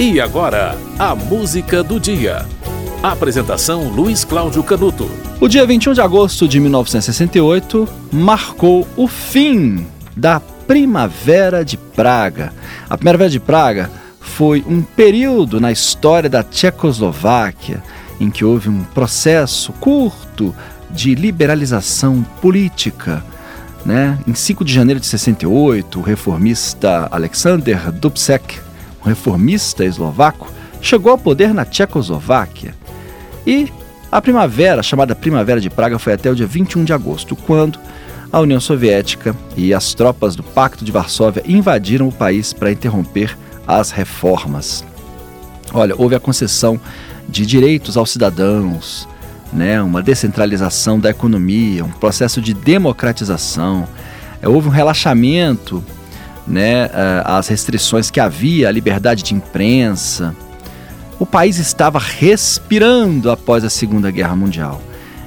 E agora, a música do dia. Apresentação Luiz Cláudio Canuto. O dia 21 de agosto de 1968 marcou o fim da Primavera de Praga. A Primavera de Praga foi um período na história da Tchecoslováquia em que houve um processo curto de liberalização política. Né? Em 5 de janeiro de 68, o reformista Alexander Dubček um reformista eslovaco, chegou ao poder na Tchecoslováquia. E a primavera, chamada Primavera de Praga, foi até o dia 21 de agosto, quando a União Soviética e as tropas do Pacto de Varsóvia invadiram o país para interromper as reformas. Olha, houve a concessão de direitos aos cidadãos, né, uma descentralização da economia, um processo de democratização, é, houve um relaxamento né, as restrições que havia à liberdade de imprensa. O país estava respirando após a Segunda Guerra Mundial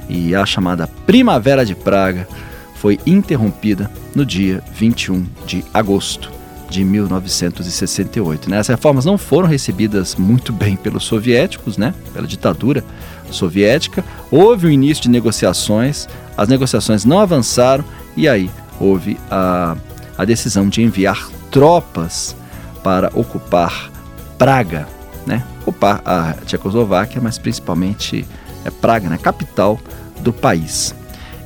e a chamada Primavera de Praga foi interrompida no dia 21 de agosto de 1968. Né? As reformas não foram recebidas muito bem pelos soviéticos, né? pela ditadura soviética. Houve o início de negociações, as negociações não avançaram e aí houve a a decisão de enviar tropas para ocupar Praga, né? ocupar a Tchecoslováquia, mas principalmente é Praga, né? capital do país.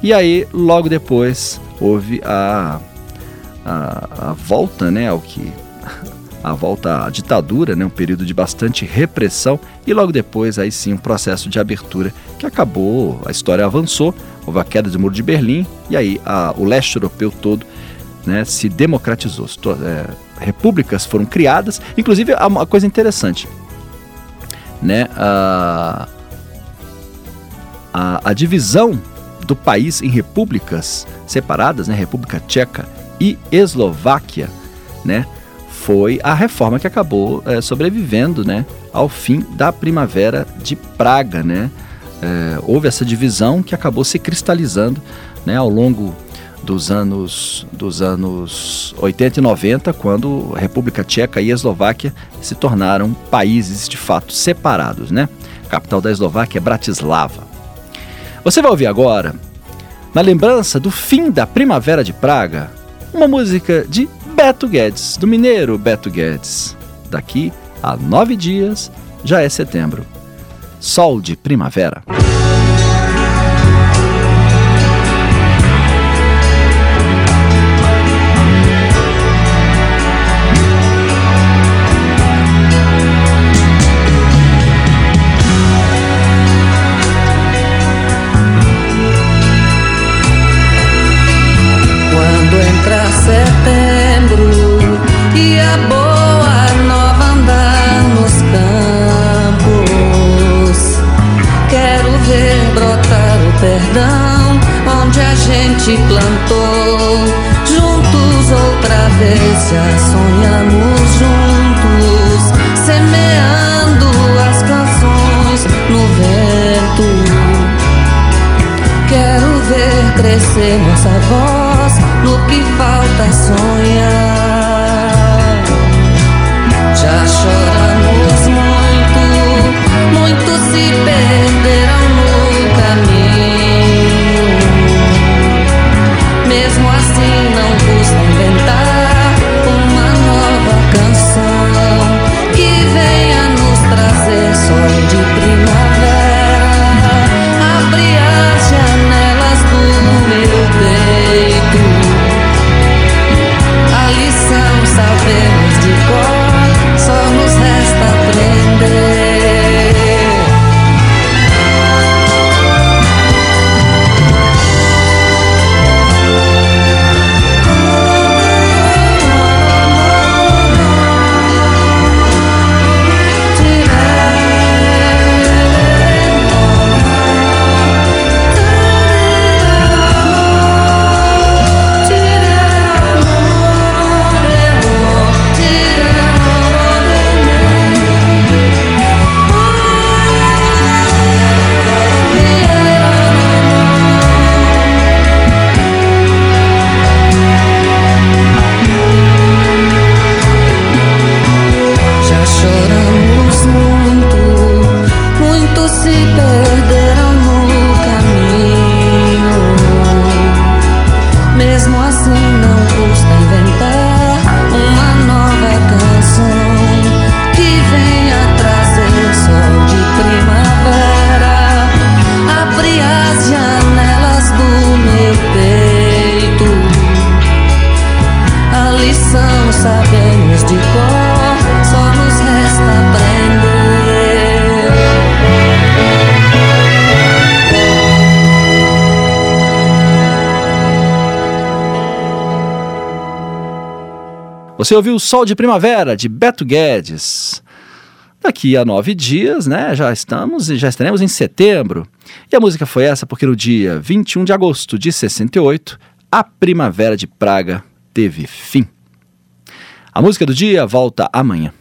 E aí, logo depois, houve a, a, a volta né, ao que a volta à ditadura, né, um período de bastante repressão, e logo depois, aí sim, um processo de abertura que acabou, a história avançou, houve a queda do Muro de Berlim, e aí a, o leste europeu todo né, se democratizou. É, repúblicas foram criadas, inclusive uma coisa interessante, né, a, a, a divisão do país em repúblicas separadas, né, República Tcheca e Eslováquia, né, foi a reforma que acabou é, sobrevivendo, né, ao fim da Primavera de Praga, né. É, houve essa divisão que acabou se cristalizando, né, ao longo dos anos, dos anos 80 e 90, quando a República Tcheca e a Eslováquia se tornaram países de fato separados, né? A capital da Eslováquia é Bratislava. Você vai ouvir agora, na lembrança do fim da Primavera de Praga, uma música de Beto Guedes, do mineiro Beto Guedes. Daqui a nove dias já é setembro. Sol de primavera. Onde a gente plantou juntos outra vez. Já sonhamos juntos, semeando as canções no vento. Quero ver crescer nossa voz no que falta sonhar. se perderam no caminho. Mesmo assim, não custa inventar uma nova canção que venha trazer sol de primavera. Abrir as janelas do meu peito. A lição sabemos de cor. Você ouviu o Sol de Primavera, de Beto Guedes. Daqui a nove dias, né, já estamos e já estaremos em setembro. E a música foi essa porque no dia 21 de agosto de 68, a Primavera de Praga teve fim. A música do dia volta amanhã.